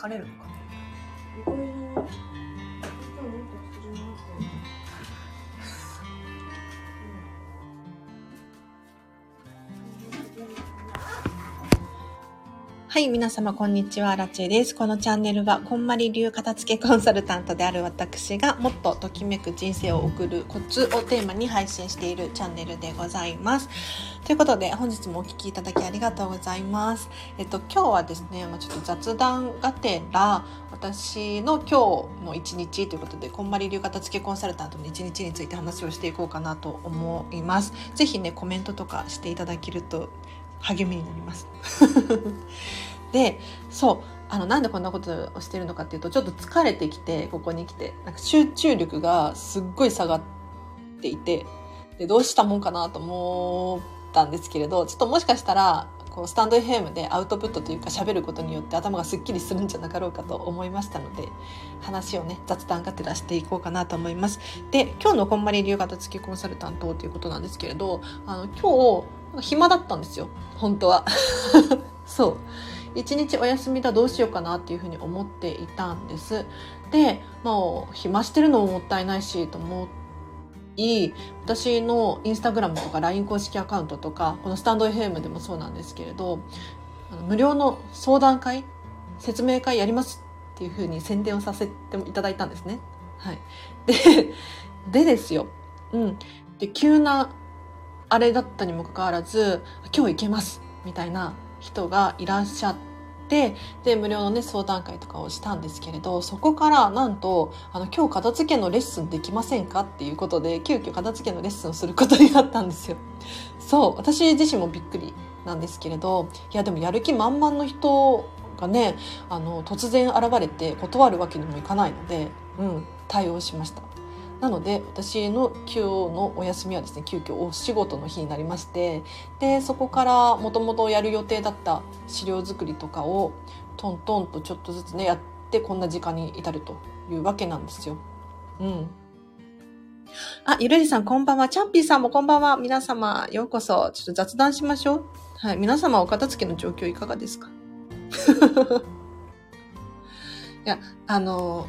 疲れるのかな。はい、皆様こんにちは、ラチェです。このチャンネルは、こんまり流片付けコンサルタントである私が、もっとときめく人生を送るコツをテーマに配信しているチャンネルでございます。ということで、本日もお聴きいただきありがとうございます。えっと、今日はですね、まあ、ちょっと雑談がてら、私の今日の一日ということで、こんまり流片付けコンサルタントの一日について話をしていこうかなと思います。ぜひね、コメントとかしていただけると励みになります。でそうあのなんでこんなことをしてるのかっていうとちょっと疲れてきてここに来てなんか集中力がすっごい下がっていてでどうしたもんかなと思ったんですけれどちょっともしかしたらこうスタンド FM でアウトプットというか喋ることによって頭がすっきりするんじゃなかろうかと思いましたので話をね雑談がてらしていこうかなと思います。で今日のこんまり流型付きコンサルタントということなんですけれどあの今日暇だったんですよ。本当は。そう。一日お休みだどうしようかなっていうふうに思っていたんです。でまあ暇してるのももったいないしと思い私のインスタグラムとか LINE 公式アカウントとかこのスタンド FM でもそうなんですけれど無料の相談会説明会やりますっていうふうに宣伝をさせていただいたんですね。はい。ででですよ。うん。で急なあれだったにもかかわらず今日行けますみたいな人がいらっしゃってで無料のね相談会とかをしたんですけれどそこからなんとあの今日片付けのレッスンできませんかっていうことで急遽片付けのレッスンをすることになったんですよ。そう私自身もびっくりなんですけれどいやでもやる気満々の人がねあの突然現れて断るわけにもいかないので、うん、対応しました。なので私の今日のお休みはですね急遽お仕事の日になりましてでそこからもともとやる予定だった資料作りとかをトントンとちょっとずつねやってこんな時間に至るというわけなんですよ。うん。あ、ゆるりさんこんばんは。チャンピーさんもこんばんは。皆様ようこそ。ちょっと雑談しましょう。はい。皆様お片付けの状況いかがですか？いや、あの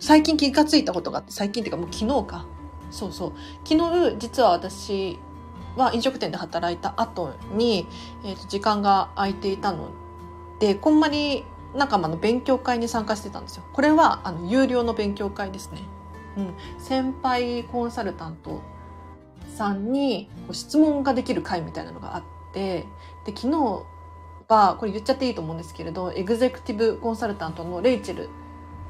最近気がついたことがあって最近っていうかもう昨日か。そうそう。昨日実は私は飲食店で働いた後に、えー、と時間が空いていたのでこんまり仲間の勉強会に参加してたんですよ。これはあの有料の勉強会ですね、うん、先輩コンサルタントさんにこう質問ができる会みたいなのがあってで昨日はこれ言っちゃっていいと思うんですけれどエグゼクティブコンサルタントのレイチェル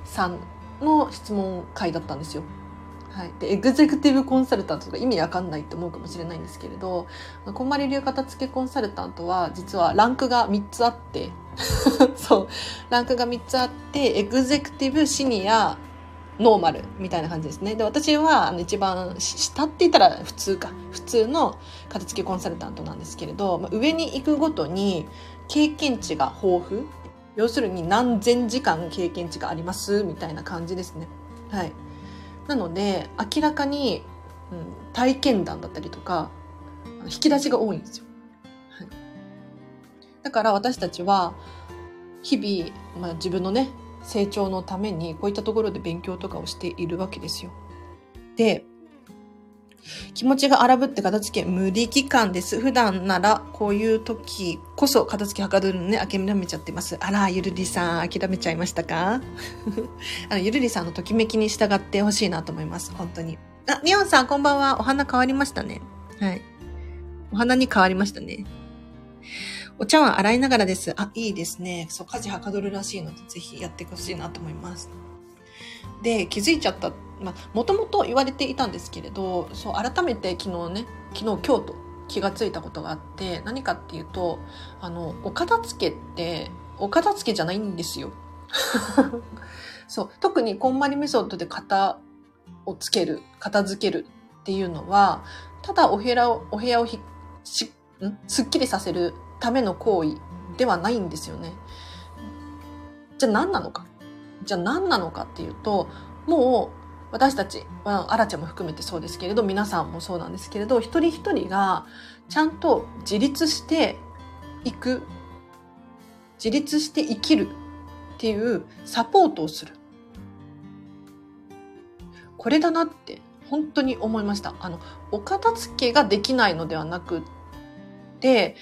さんの質問会だったんですよ。はい、でエグゼクティブコンサルタントとか意味わかんないって思うかもしれないんですけれどこんまり流片付けコンサルタントは実はランクが3つあって そう。ランクが3つあってエグゼクティブシニアノーマルみたいな感じですね。で私はあの一番下って言ったら普通か。普通の片付けコンサルタントなんですけれど、まあ、上に行くごとに経験値が豊富。要するに何千時間経験値がありますみたいな感じですね。はい。なので、明らかに、うん、体験談だったりとか、引き出しが多いんですよ。はい。だから私たちは、日々、まあ、自分のね、成長のために、こういったところで勉強とかをしているわけですよ。で、気持ちが荒ぶって片付け無力感です。普段ならこういう時こそ片付けはかどるのね、諦めちゃってます。あら、ゆるりさん、諦めちゃいましたか？あの、ゆるりさんのときめきに従ってほしいなと思います。本当に。あ、みおんさん、こんばんは。お花変わりましたね。はい。お花に変わりましたね。お茶碗洗いながらです。あ、いいですね。そう、家事はかどるらしいので、ぜひやってほしいなと思います。で、気づいちゃったまあ、もともと言われていたんですけれどそう改めて昨日ね昨日今日と気がついたことがあって何かっていうとあのお片付けってお片付けじゃないんですよ。そう特にこんまりメソッドで型をつける片付けるっていうのはただお部屋をお部屋をひしん？すっきりさせるための行為ではないんですよね。じゃあ何なのかじゃあ何なのかっていうともう私たち、まあ、アラちゃんも含めてそうですけれど、皆さんもそうなんですけれど、一人一人がちゃんと自立していく、自立して生きるっていうサポートをする。これだなって本当に思いました。あの、お片付けができないのではなくて、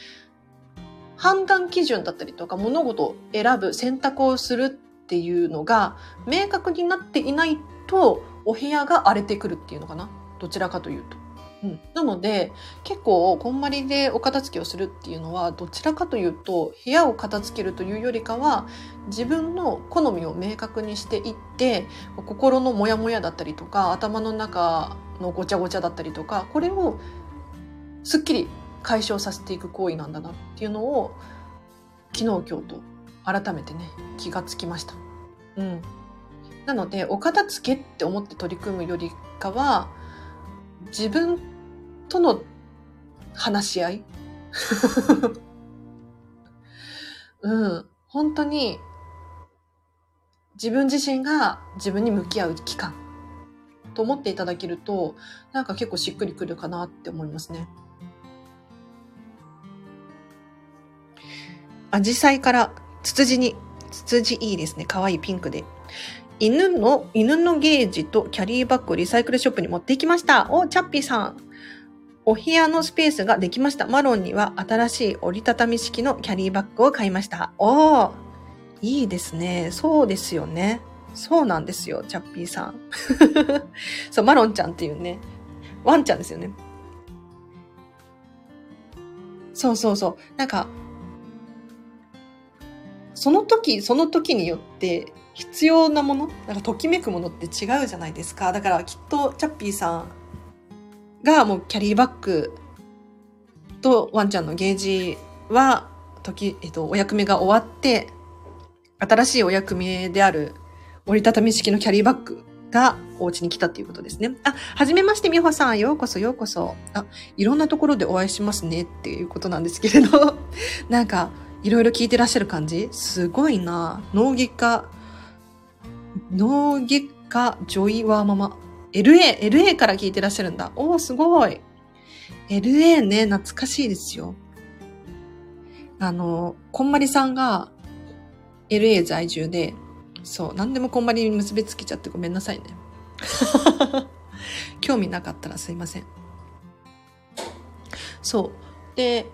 判断基準だったりとか物事を選ぶ選択をするっていうのが明確になっていないとお部屋が荒れてくるっていうのかな？どちらかというと。うん、なので結構こんまりでお片付けをするっていうのはどちらかというと部屋を片付けるというよりかは自分の好みを明確にしていって心のモヤモヤだったりとか頭の中のごちゃごちゃだったりとかこれをすっきり解消させていく行為なんだなっていうのを昨日今日と改めてね気がつきました。うん、なのでお片付けって思って取り組むよりかは自分との話し合い？うん、本当に自分自身が自分に向き合う期間と思っていただけるとなんか結構しっくりくるかなって思いますね。アジサイからツツジに、ツツジいいですね。可愛いピンクで。犬の、犬のゲージとキャリーバッグをリサイクルショップに持ってきました。お、チャッピーさん。お部屋のスペースができました。マロンには新しい折りたたみ式のキャリーバッグを買いました。おー、いいですね。そうですよね。そうなんですよ、チャッピーさん。そう、マロンちゃんっていうね、ワンちゃんですよね。そうそうそう。なんか、その時、その時によって必要なもの、なんかときめくものって違うじゃないですか。だからきっとチャッピーさんがもうキャリーバッグとワンちゃんのゲージは、時、えっと、お役目が終わって、新しいお役目である折りたたみ式のキャリーバッグがお家に来たっていうことですね。あ、はじめまして、みほさん。ようこそ、ようこそ。あ、いろんなところでお会いしますねっていうことなんですけれど、なんか、いろいろ聞いてらっしゃる感じ？すごいな。脳外科、脳外科ジョイワーママ。LA、LA から聞いてらっしゃるんだ。おー、すごい。LA ね、懐かしいですよ。あの、こんまりさんが LA 在住で、そう、何でもこんまりに結びつけちゃってごめんなさいね。興味なかったらすいません。そう。で、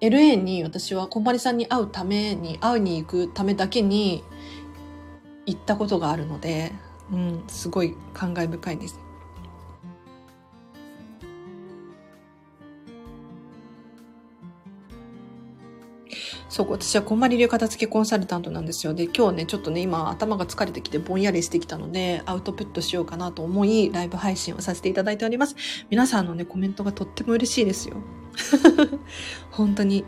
LA に私はこんまりさんに会うために、会いに行くためだけに行ったことがあるので、うん、すごい感慨深いです。そう、私はこんまり流片付けコンサルタントなんですよ。で、今日ね、ちょっとね、今頭が疲れてきてぼんやりしてきたので、アウトプットしようかなと思い、ライブ配信をさせていただいております。皆さんのね、コメントがとっても嬉しいですよ。本当に。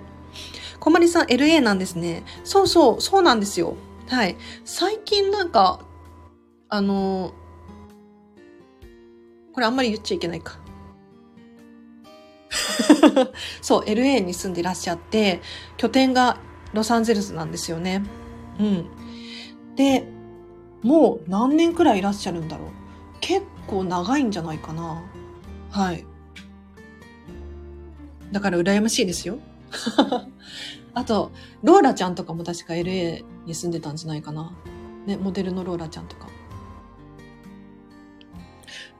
こまりさん LA なんですね。そうそう、そうなんですよ。はい。最近なんか、あの、これあんまり言っちゃいけないか。そう、LA に住んでいらっしゃって、拠点がロサンゼルスなんですよね。うん。で、もう何年くらいいらっしゃるんだろう。結構長いんじゃないかな。はい。だから羨ましいですよ。あと、ローラちゃんとかも確か LA に住んでたんじゃないかな。ね、モデルのローラちゃんとか。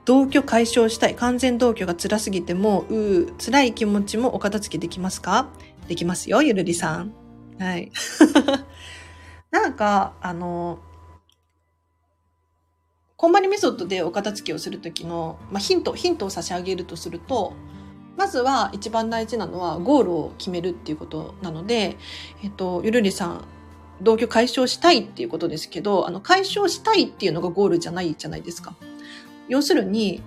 同居解消したい。完全同居が辛すぎても、う、辛い気持ちもお片付けできますか？できますよ、ゆるりさん。はい。なんか、あの、こんまりメソッドでお片付けをするときの、まあ、ヒント、ヒントを差し上げるとすると、まずは一番大事なのはゴールを決めるっていうことなので、えっと、ゆるりさん、同居解消したいっていうことですけど、あの、解消したいっていうのがゴールじゃないじゃないですか。要するに、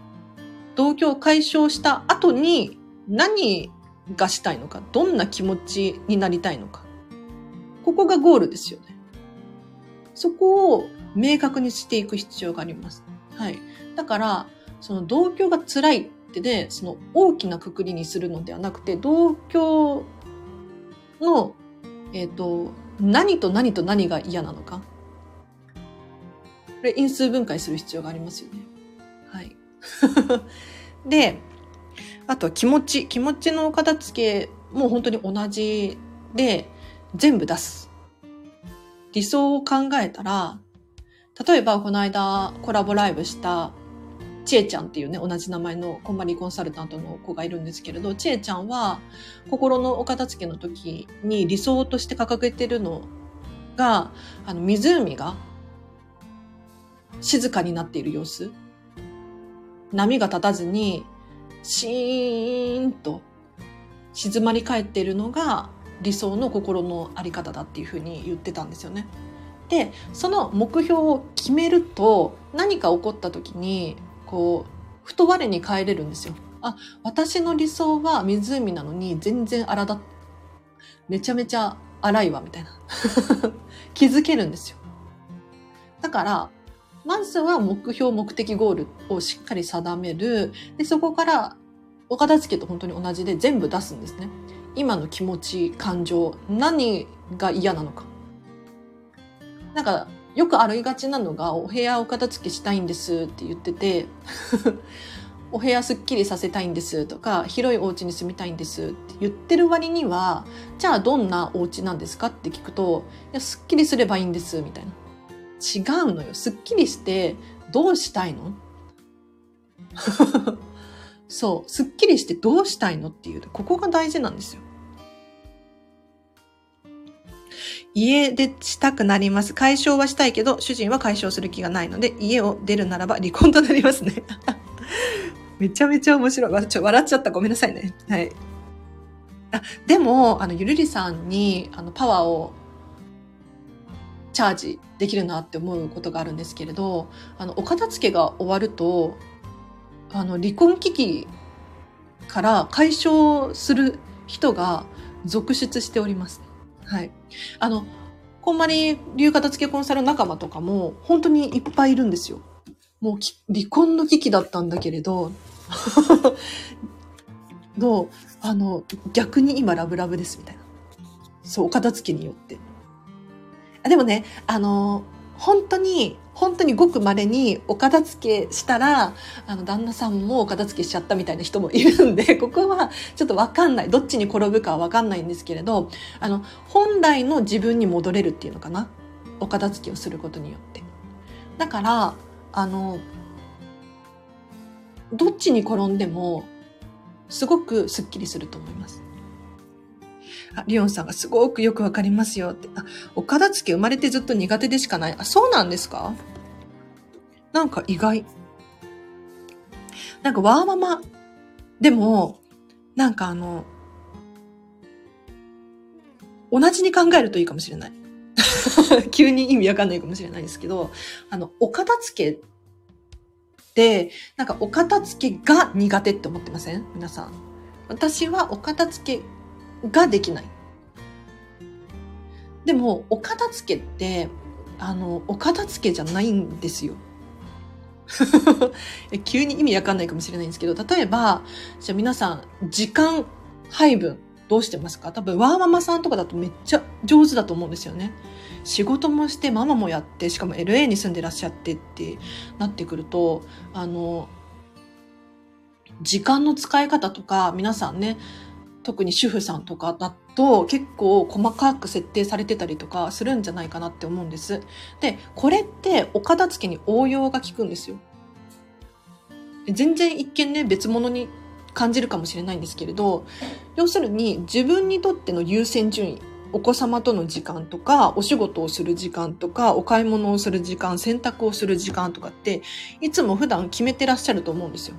同居を解消した後に何がしたいのか、どんな気持ちになりたいのか。ここがゴールですよね。そこを明確にしていく必要があります。はい。だから、その同居が辛いってで、その大きなくくりにするのではなくて、同居の、えっ、と、何と何と何が嫌なのか。これ因数分解する必要がありますよね。で、あとは気持ち。気持ちの片付けも本当に同じで、全部出す。理想を考えたら、例えばこの間コラボライブしたちえちゃんっていうね、同じ名前のこんまりコンサルタントの子がいるんですけれど、ちえちゃんは心のお片付けの時に理想として掲げてるのが、あの、湖が静かになっている様子。波が立たずに、シーンと静まり返っているのが理想の心のあり方だっていうふうに言ってたんですよね。で、その目標を決めると何か起こった時に、こう、ふと我に帰れるんですよ。あ、私の理想は湖なのに全然荒だ、めちゃめちゃ荒いわ、みたいな。気づけるんですよ。だから、まずは目標、目的、ゴールをしっかり定める。で、そこから、お片付けと本当に同じで全部出すんですね。今の気持ち、感情、何が嫌なのか。なんか、よくありがちなのが、お部屋お片付けしたいんですって言ってて、お部屋すっきりさせたいんですとか、広いお家に住みたいんですって言ってる割には、じゃあどんなお家なんですかって聞くと、いや、すっきりすればいいんですみたいな。違うのよ。すっきりしてどうしたいの？そう。すっきりしてどうしたいのっていう、ここが大事なんですよ。家出したくなります。解消はしたいけど、主人は解消する気がないので、家を出るならば離婚となりますね。めちゃめちゃ面白い。わちょ笑っちゃった。ごめんなさいね。はい。あ、でも、あの、ゆるりさんに、あの、パワーをチャージできるなって思うことがあるんですけれど、あの、お片付けが終わると、あの、離婚危機から解消する人が続出しております。はい。あの、こんまり流片付けコンサル仲間とかも本当にいっぱいいるんですよ。もう離婚の危機だったんだけれど、どう？あの、逆に今ラブラブですみたいな。そう、お片付けによって。あでもね、あの、本当に本当にごく稀にお片付けしたら、あの、旦那さんもお片付けしちゃったみたいな人もいるんで、ここはちょっとわかんない。どっちに転ぶかはわかんないんですけれど、あの、本来の自分に戻れるっていうのかな？お片付けをすることによって。だから、あの、どっちに転んでも、すごくスッキリすると思います。あ、リオンさんがすごくよくわかりますよって。あ、お片付け生まれてずっと苦手でしかない。あ、そうなんですか？なんか意外。なんかワーママ。でも、なんかあの、同じに考えるといいかもしれない。急に意味わかんないかもしれないですけど、あの、お片付けって、なんかお片付けが苦手って思ってません？皆さん。私はお片付けができない。でも、お片付けって、あの、お片付けじゃないんですよ。急に意味わかんないかもしれないんですけど、例えば、じゃあ皆さん、時間配分どうしてますか？多分、ワーママさんとかだとめっちゃ上手だと思うんですよね。仕事もして、ママもやって、しかも LA に住んでらっしゃってってなってくると、あの、時間の使い方とか、皆さんね、特に主婦さんとかだと結構細かく設定されてたりとかするんじゃないかなって思うんです。で、これってお片付けに応用が効くんですよ。全然一見ね、別物に感じるかもしれないんですけれど、要するに自分にとっての優先順位、お子様との時間とか、お仕事をする時間とか、お買い物をする時間、洗濯をする時間とかって、いつも普段決めてらっしゃると思うんですよ。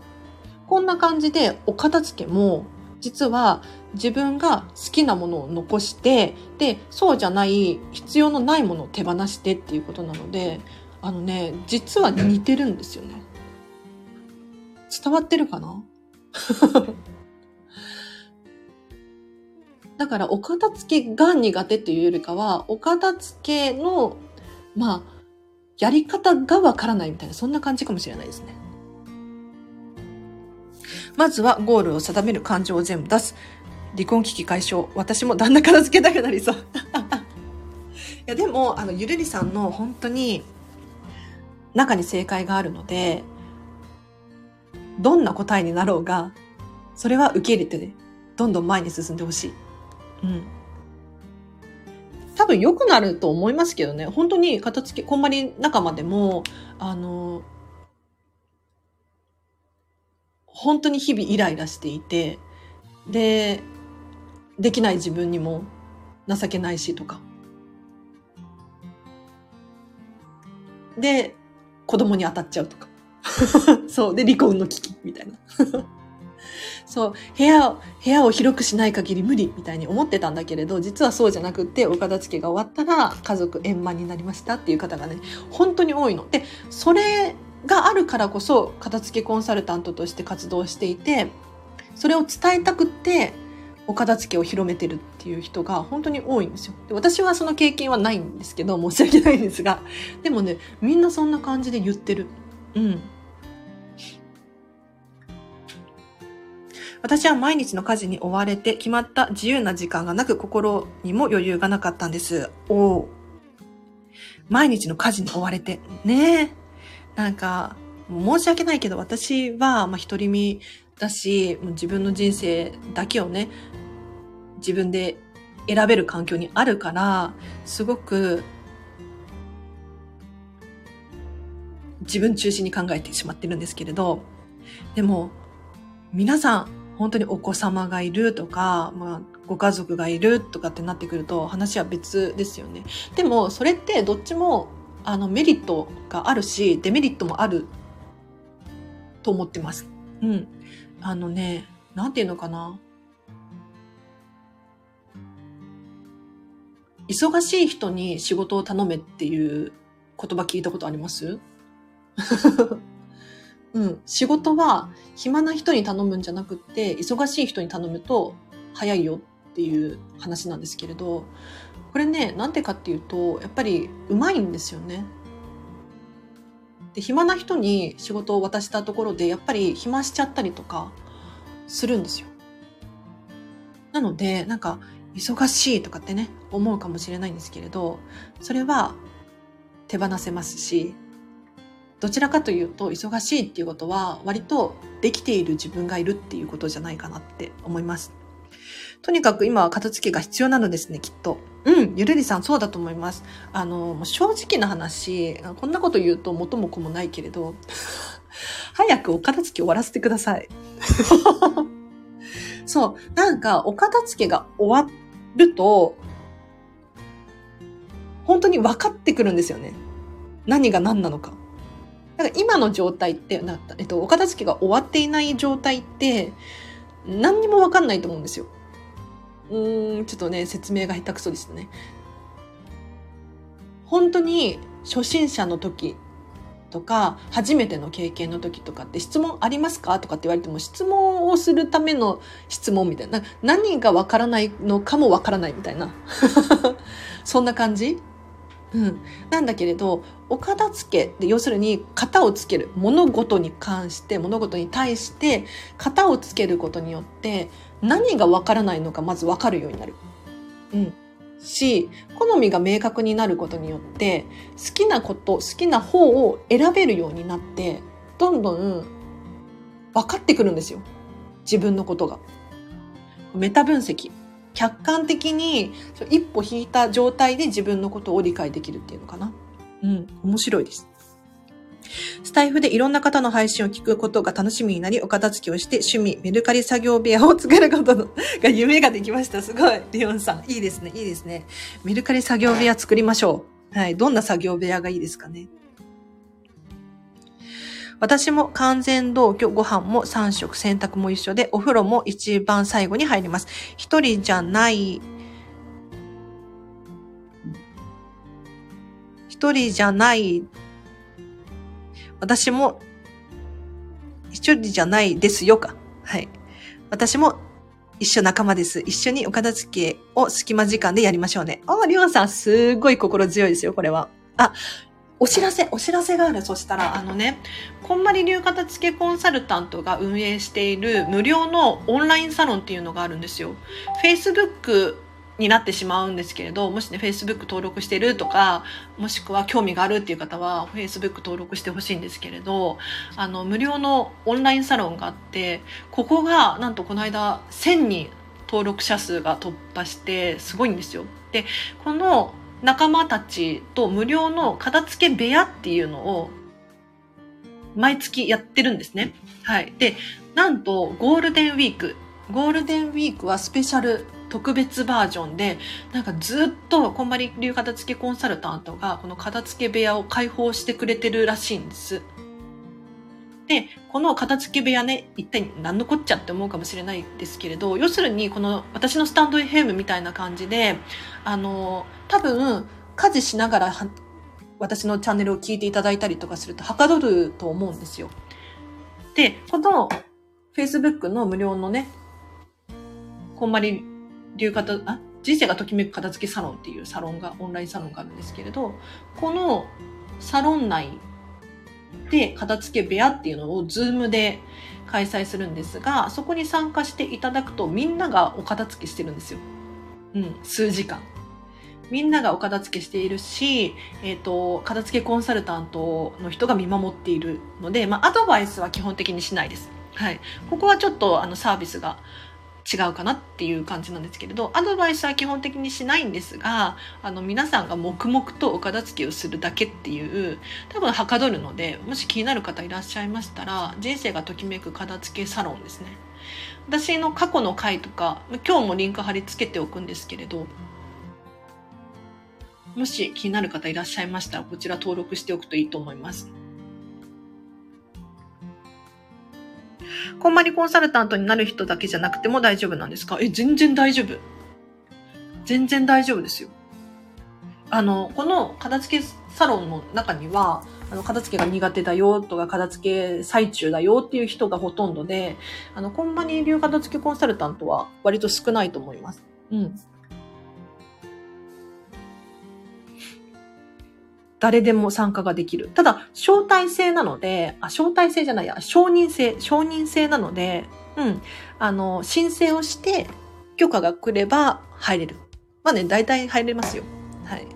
こんな感じでお片付けも実は自分が好きなものを残して、で、そうじゃない、必要のないものを手放してっていうことなので、あのね、実は似てるんですよね。伝わってるかな？だから、お片付けが苦手っていうよりかは、お片付けの、まあ、やり方がわからないみたいな、そんな感じかもしれないですね。まずはゴールを定める感情を全部出す。離婚危機解消。私も旦那片付けたくなりそう。いや、でも、あの、ゆるりさんの本当に中に正解があるので、どんな答えになろうが、それは受け入れてね、どんどん前に進んでほしい。うん。多分良くなると思いますけどね。本当に片付け、こんまり仲間でも、あの、本当に日々イライラしていて、で、できない自分にも情けないしとか。で、子供に当たっちゃうとか。そう。で、離婚の危機みたいな。そう。部屋を、部屋を広くしない限り無理みたいに思ってたんだけれど、実はそうじゃなくて、お片付けが終わったら家族円満になりましたっていう方がね、本当に多いの。で、それがあるからこそ、片付けコンサルタントとして活動していて、それを伝えたくって、お片付けを広めてるっていう人が本当に多いんですよ。で私はその経験はないんですけど、申し訳ないんですが。でもね、みんなそんな感じで言ってる。うん。私は毎日の家事に追われて決まった自由な時間がなく心にも余裕がなかったんです。おお。毎日の家事に追われて。ねえ。なんか、申し訳ないけど私は、まあ、独り身だし、もう自分の人生だけをね、自分で選べる環境にあるから、すごく自分中心に考えてしまってるんですけれど、でも、皆さん、本当にお子様がいるとか、まあ、ご家族がいるとかってなってくると話は別ですよね。でも、それってどっちも、あの、メリットがあるし、デメリットもあると思ってます。うん。あのね、なんていうのかな。忙しい人に仕事を頼めっていう言葉聞いたことあります？うん。仕事は暇な人に頼むんじゃなくって、忙しい人に頼むと早いよっていう話なんですけれど、これね、なんでかっていうと、やっぱりうまいんですよね。で、暇な人に仕事を渡したところで、やっぱり暇しちゃったりとかするんですよ。なので、なんか、忙しいとかってね、思うかもしれないんですけれど、それは手放せますし、どちらかというと、忙しいっていうことは、割とできている自分がいるっていうことじゃないかなって思います。とにかく今は片付けが必要なのですね、きっと。うん、ゆるりさんそうだと思います。あの、正直な話、こんなこと言うと元も子もないけれど、早くお片付け終わらせてください。そう、なんかお片付けが終わると、本当に分かってくるんですよね。何が何なのか。だか今の状態って、なえっと、お片付けが終わっていない状態って、何にも分かんないと思うんですよ。うん、ちょっとね、説明が下手くそでしたね。本当に初心者の時とか、初めての経験の時とかって質問ありますか？とかって言われても質問をするための質問みたいな。何がわからないのかもわからないみたいな。そんな感じ？うん。なんだけれど、お片付けって要するに型をつける。物事に関して、物事に対して型をつけることによって何がわからないのかまずわかるようになる。うん。し、好みが明確になることによって、好きなこと、好きな方を選べるようになって、どんどん分かってくるんですよ。自分のことが。メタ分析。客観的に一歩引いた状態で自分のことを理解できるっていうのかな。うん、面白いです。スタイフでいろんな方の配信を聞くことが楽しみになり、お片付けをして趣味、メルカリ作業部屋を作ることのが夢ができました。すごい。リオンさん。いいですね。いいですね。メルカリ作業部屋作りましょう。はい。どんな作業部屋がいいですかね。私も完全同居、ご飯も3食、洗濯も一緒で、お風呂も一番最後に入ります。一人じゃない、一人じゃない、私も一人じゃないですよか。はい。私も一緒仲間です。一緒にお片付けを隙間時間でやりましょうね。あ、りょうさん、すごい心強いですよ、これは。あ、お知らせ、お知らせがある。そしたら、あのね、こんまり流片付けコンサルタントが運営している無料のオンラインサロンっていうのがあるんですよ。Facebook になってしまうんですけれど、もしね、Facebook 登録してるとか、もしくは興味があるっていう方は、Facebook 登録してほしいんですけれど、あの、無料のオンラインサロンがあって、ここが、なんとこの間、1000人登録者数が突破して、すごいんですよ。で、この仲間たちと無料の片付け部屋っていうのを毎月やってるんですね。はい。で、なんとゴールデンウィーク、ゴールデンウィークはスペシャル特別バージョンで、なんかずっとこんまり流片付けコンサルタントがこの片付け部屋を開放してくれてるらしいんです。で、この片付け部屋ね、一体何のこっちゃって思うかもしれないですけれど、要するにこの私のスタンド FM みたいな感じで、あの、多分、家事しながら私のチャンネルを聞いていただいたりとかするとはかどると思うんですよ。で、この Facebook の無料のね、こんまり流片、あ、人生がときめく片付けサロンっていうサロンが、オンラインサロンがあるんですけれど、このサロン内で片付け部屋っていうのをズームで開催するんですが、そこに参加していただくとみんながお片付けしてるんですよ。うん、数時間。みんながお片付けしているし、えっ、ー、と、片付けコンサルタントの人が見守っているので、まあ、アドバイスは基本的にしないです。はい。ここはちょっと、あの、サービスが違うかなっていう感じなんですけれど、アドバイスは基本的にしないんですが、あの、皆さんが黙々とお片付けをするだけっていう、多分はかどるので、もし気になる方いらっしゃいましたら、人生がときめく片付けサロンですね。私の過去の回とか、今日もリンク貼り付けておくんですけれど、もし気になる方いらっしゃいましたら、こちら登録しておくといいと思います。こんまりコンサルタントになる人だけじゃなくても大丈夫なんですか？え、全然大丈夫。全然大丈夫ですよ。あの、この片付けサロンの中には、あの、片付けが苦手だよとか、片付け最中だよっていう人がほとんどで、あの、こんまに流片付けコンサルタントは割と少ないと思います。うん。誰でも参加ができる。ただ、招待制なので、あ、招待制じゃないや、承認制、承認制なので、うん、あの、申請をして、許可が来れば入れる。まあね、大体入れますよ。はい。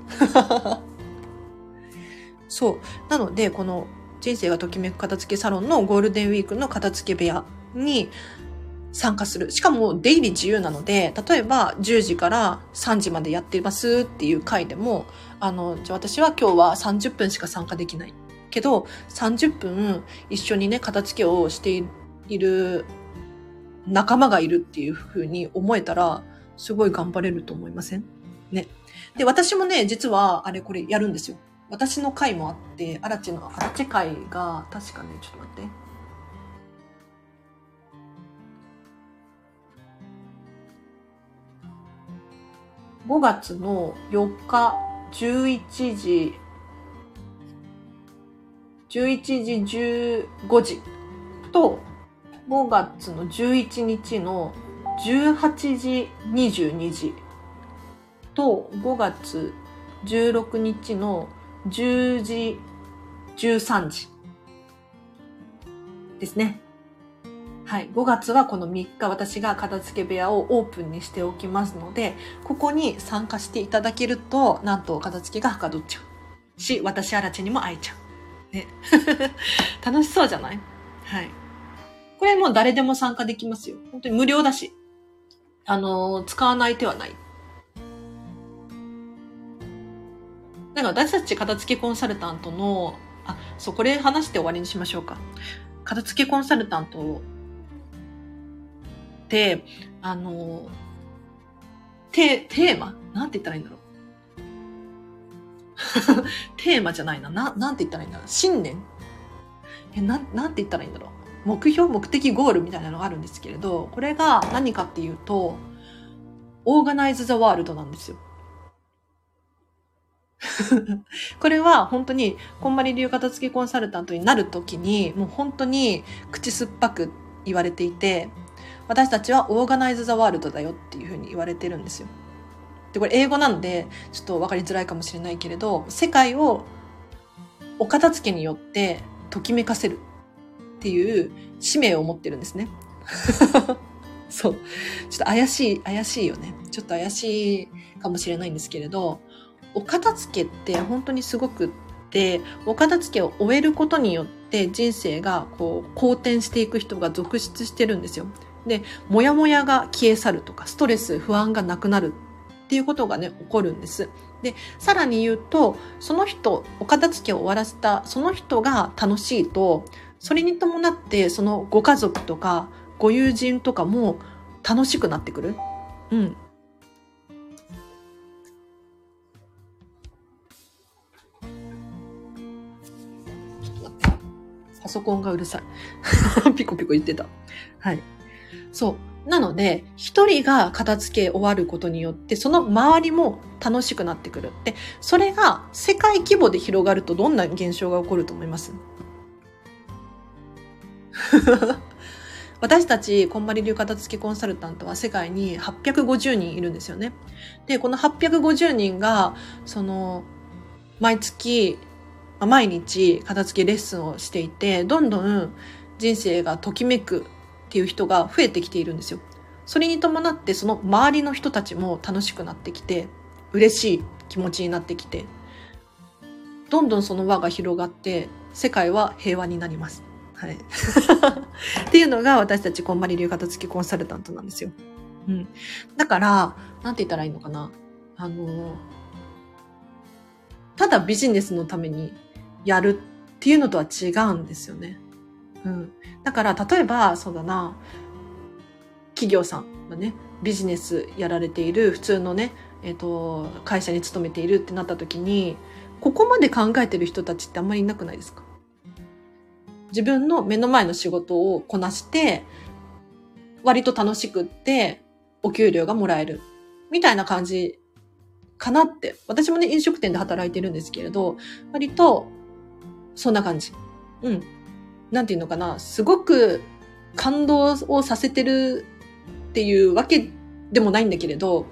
そう。なので、この人生がときめく片付けサロンのゴールデンウィークの片付け部屋に参加する。しかも出入り自由なので、例えば10時から3時までやってますっていう回でも、あの、じゃあ私は今日は30分しか参加できない。けど、30分一緒にね、片付けをしている仲間がいるっていうふうに思えたら、すごい頑張れると思いません？ね。で、私もね、実はあれこれやるんですよ。私の会もあって、アラチの、アラチ会が、確かね、ちょっと待って。5月の4日11時、11時15時と5月の11日の18時22時と5月16日の10時13時ですね。はい、5月はこの3日私が片付け部屋をオープンにしておきますので、ここに参加していただけると、なんと片付けがはかどっちゃう。し、私あらちにも会えちゃう。ね。楽しそうじゃない？はい。これもう誰でも参加できますよ。本当に無料だし。あのー、使わない手はない。なんか私たち片付けコンサルタントの、あ、そう、これ話して終わりにしましょうか。片付けコンサルタント、あの、テ、テーマ？なんて言ったらいいんだろう。テーマじゃないな。な、なんて言ったらいいんだろう。信念？え、な、なんて言ったらいいんだろう。目標、目的、ゴールみたいなのがあるんですけれど、これが何かっていうと、オーガナイズ・ザ・ワールドなんですよ。これは本当に、こんまり流片付けコンサルタントになるときに、もう本当に口酸っぱく言われていて、私たちはオーガナイズ・ザ・ワールドだよっていうふうに言われてるんですよ。で、これ英語なので、ちょっと分かりづらいかもしれないけれど、世界をお片付けによってときめかせるっていう使命を持ってるんですね。そう。ちょっと怪しい、怪しいよね。ちょっと怪しいかもしれないんですけれど、お片付けって本当にすごくって、お片付けを終えることによって人生がこう好転していく人が続出してるんですよ。で、もやもやが消え去るとか、ストレス、不安がなくなるっていうことがね、起こるんです。で、さらに言うと、その人、お片付けを終わらせた、その人が楽しいと、それに伴って、そのご家族とか、ご友人とかも楽しくなってくる。うん。ちょっと待って。パソコンがうるさい。ピコピコ言ってた。はい。そう。なので、一人が片付け終わることによって、その周りも楽しくなってくる。で、それが世界規模で広がるとどんな現象が起こると思います？私たち、こんまり流片付けコンサルタントは世界に850人いるんですよね。で、この850人が、その、毎月、毎日片付けレッスンをしていて、どんどん人生がときめくっていう人が増えてきているんですよ。それに伴ってその周りの人たちも楽しくなってきて、嬉しい気持ちになってきて、どんどんその輪が広がって、世界は平和になります。はい。っていうのが私たちこんまり流片付きコンサルタントなんですよ。うん。だから、なんて言ったらいいのかな。あの、ただビジネスのためにやるっていうのとは違うんですよね。うん。だから、例えば、そうだな、企業さんがね、ビジネスやられている、普通のね、えっ、と、会社に勤めているってなった時に、ここまで考えてる人たちってあんまりいなくないですか？自分の目の前の仕事をこなして、割と楽しくって、お給料がもらえる。みたいな感じかなって。私もね、飲食店で働いてるんですけれど、割と、そんな感じ。うん。なんていうのかな。すごく感動をさせてるっていうわけでもないんだけれど、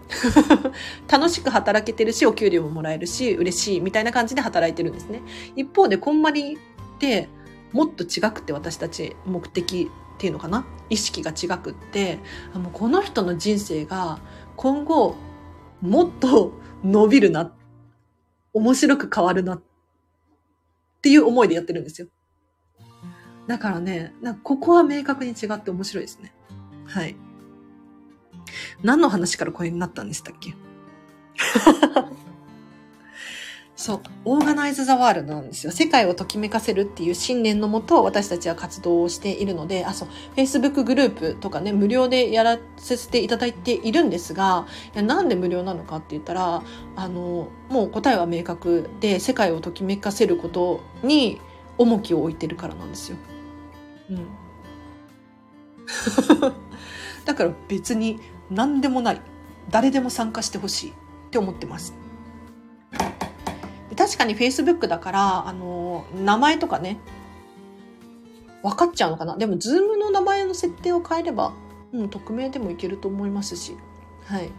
楽しく働けてるし、お給料ももらえるし、嬉しいみたいな感じで働いてるんですね。一方で、こんまりって、もっと違くて私たち目的っていうのかな意識が違くって、もうこの人の人生が今後もっと伸びるな、面白く変わるなっていう思いでやってるんですよ。だからね、なんかここは明確に違って面白いですね。はい。何の話からこれになったんでしたっけ？そう、オーガナイズ・ザ・ワールドなんですよ。世界をときめかせるっていう信念のもと、私たちは活動をしているので、あ、そう、Facebook グループとかね、無料でやらせていただいているんですが、いやなんで無料なのかって言ったら、あの、もう答えは明確で、世界をときめかせることに重きを置いてるからなんですよ。うん。だから別に何でもない。誰でも参加してほしいって思ってます。確かに Facebook だから、あの、名前とかね、分かっちゃうのかな。でも、Zoom の名前の設定を変えれば、うん、匿名でもいけると思いますし。はい。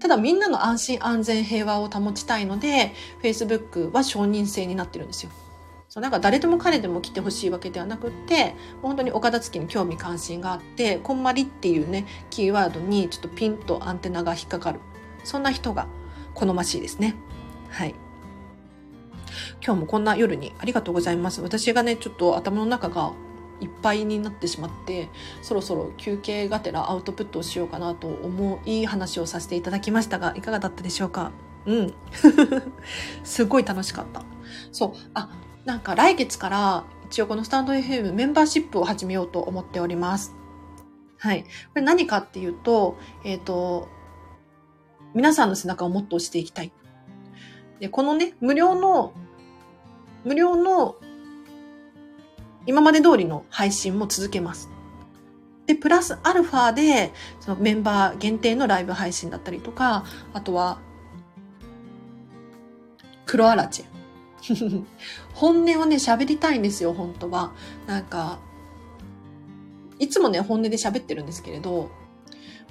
ただ、みんなの安心安全平和を保ちたいので、Facebook は承認制になってるんですよ。そう、なんか誰でも彼でも来てほしいわけではなくって、本当にお片付けに興味関心があって、こんまりっていうね、キーワードにちょっとピンとアンテナが引っかかる。そんな人が好ましいですね。はい。今日もこんな夜にありがとうございます。私がね、ちょっと頭の中がいっぱいになってしまって、そろそろ休憩がてらアウトプットをしようかなと思い話をさせていただきましたが、いかがだったでしょうか？うん。すごい楽しかった。そう。あ、なんか来月から一応このスタンド FM メンバーシップを始めようと思っております。はい。これ何かっていうと、えっ、と、皆さんの背中をもっと押していきたい。で、このね、無料の、無料の今まで通りの配信も続けます。で、プラスアルファで、そのメンバー限定のライブ配信だったりとか、あとは、黒アラチェ。本音をね、喋りたいんですよ、本当は。なんか、いつもね、本音で喋ってるんですけれど、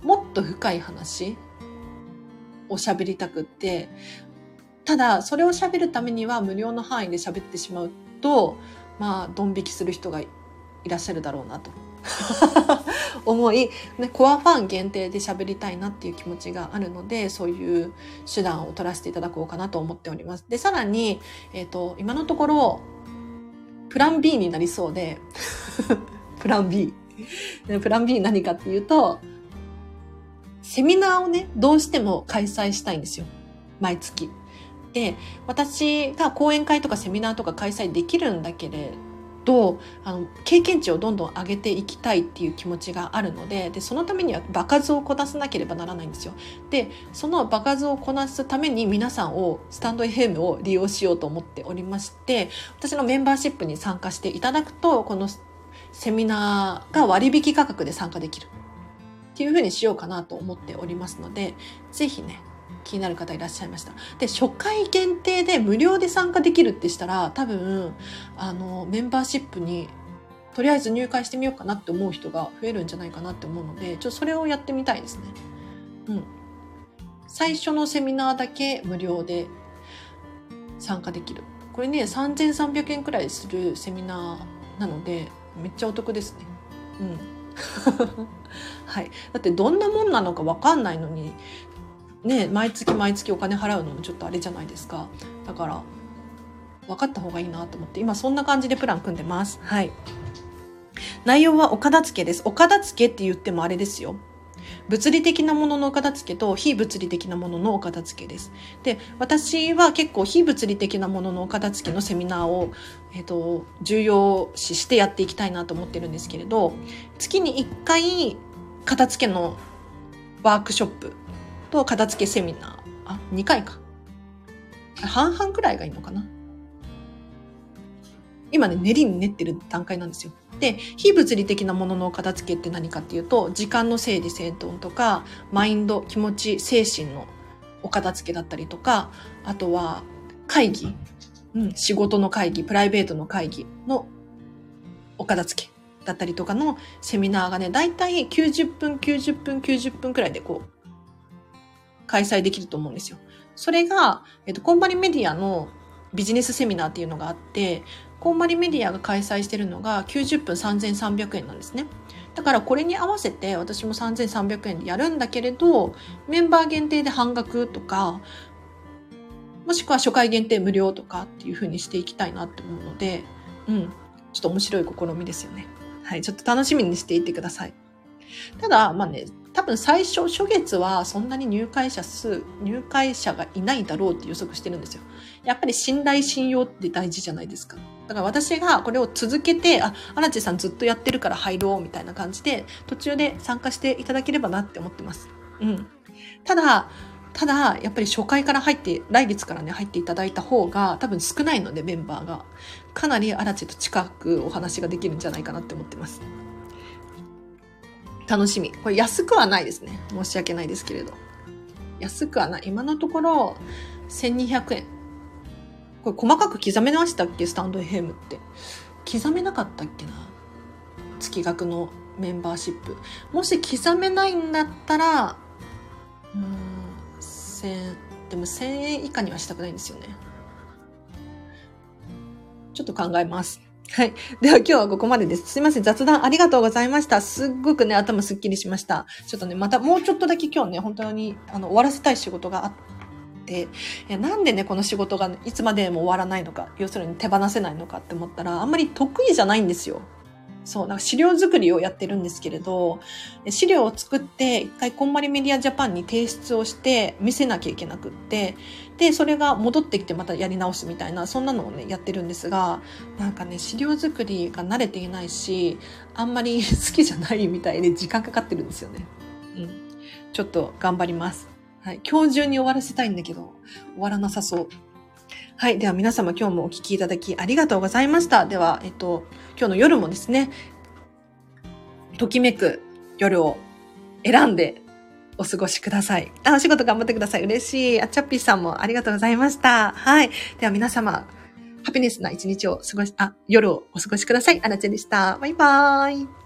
もっと深い話を喋りたくって、ただ、それを喋るためには無料の範囲で喋ってしまうと、まあ、ドン引きする人がいらっしゃるだろうなと。思い、ね、コアファン限定で喋りたいなっていう気持ちがあるので、そういう手段を取らせていただこうかなと思っております。で、さらに、えっ、と、今のところ、プラン B になりそうで、プラン B。でプラン B 何かっていうと、セミナーをね、どうしても開催したいんですよ。毎月。で、私が講演会とかセミナーとか開催できるんだけれどど、あの、経験値をどんどん上げていきたいっていう気持ちがあるので、で、そのためには場数をこなさなければならないんですよ。で、その場数をこなすために皆さんを、スタンド FM を利用しようと思っておりまして、私のメンバーシップに参加していただくと、このセミナーが割引価格で参加できる。っていうふうにしようかなと思っておりますので、ぜひね、気になる方いらっしゃいました。で、初回限定で無料で参加できるってしたら、多分、あの、メンバーシップにとりあえず入会してみようかなって思う人が増えるんじゃないかなって思うので、ちょっとそれをやってみたいですね。うん。最初のセミナーだけ無料で参加できる。これね、3300円くらいするセミナーなので、めっちゃお得ですね。うん。はい。だってどんなもんなのかわかんないのに、ね、毎月毎月お金払うのもちょっとあれじゃないですか。だから、分かった方がいいなと思って、今そんな感じでプラン組んでます。はい。内容はお片付けです。お片付けって言ってもあれですよ。物理的なもののお片付けと非物理的なもののお片付けです。で、私は結構非物理的なもののお片付けのセミナーを、えっ、ー、と、重要視してやっていきたいなと思ってるんですけれど、月に1回片付けのワークショップと片付けセミナー。あ、2回か。半々くらいがいいのかな。今ね、練りに練ってる段階なんですよ。で、非物理的なものの片付けって何かっていうと、時間の整理整頓とか、マインド、気持ち、精神のお片付けだったりとか、あとは会議、うん、仕事の会議、プライベートの会議のお片付けだったりとかのセミナーがね、だいたい90分、90分、90分くらいでこう、開催できると思うんですよ。それが、えっと、コンバリメディアのビジネスセミナーっていうのがあって、コンバリメディアが開催してるのが90分3300円なんですね。だからこれに合わせて私も3300円でやるんだけれど、メンバー限定で半額とか、もしくは初回限定無料とかっていう風にしていきたいなって思うので、うん。ちょっと面白い試みですよね。はい。ちょっと楽しみにしていてください。ただ、まあね、多分最初、初月はそんなに入会者数、入会者がいないだろうって予測してるんですよ。やっぱり信頼信用って大事じゃないですか。だから私がこれを続けて、あ、荒地さんずっとやってるから入ろうみたいな感じで、途中で参加していただければなって思ってます。うん。ただ、ただ、やっぱり初回から入って、来月からね、入っていただいた方が多分少ないので、メンバーが。かなり荒地と近くお話ができるんじゃないかなって思ってます。楽しみ。これ安くはないですね。申し訳ないですけれど。安くはない。今のところ、1200円。これ細かく刻めましたっけ？スタンド FM って。刻めなかったっけな？月額のメンバーシップ。もし刻めないんだったら、うん、千、でも1000円以下にはしたくないんですよね。ちょっと考えます。はい。では今日はここまでです。すいません。雑談ありがとうございました。すっごくね、頭すっきりしました。ちょっとね、またもうちょっとだけ今日ね、本当にあの終わらせたい仕事があって、いやなんでね、この仕事が、ね、いつまでも終わらないのか、要するに手放せないのかって思ったら、あんまり得意じゃないんですよ。そう、なんか資料作りをやってるんですけれど、資料を作って、一回こんまりメディアジャパンに提出をして見せなきゃいけなくって、で、それが戻ってきてまたやり直すみたいな、そんなのをね、やってるんですが、なんかね、資料作りが慣れていないし、あんまり 好きじゃないみたいで時間かかってるんですよね。うん。ちょっと頑張ります。はい。今日中に終わらせたいんだけど、終わらなさそう。はい。では皆様今日もお聞きいただきありがとうございました。では、えっと、今日の夜もですね、ときめく夜を選んでお過ごしください。あ、お仕事頑張ってください。嬉しい。あ、チャッピーさんもありがとうございました。はい。では皆様、ハピネスな一日を過ごし、あ、夜をお過ごしください。あなちゃでした。バイバーイ。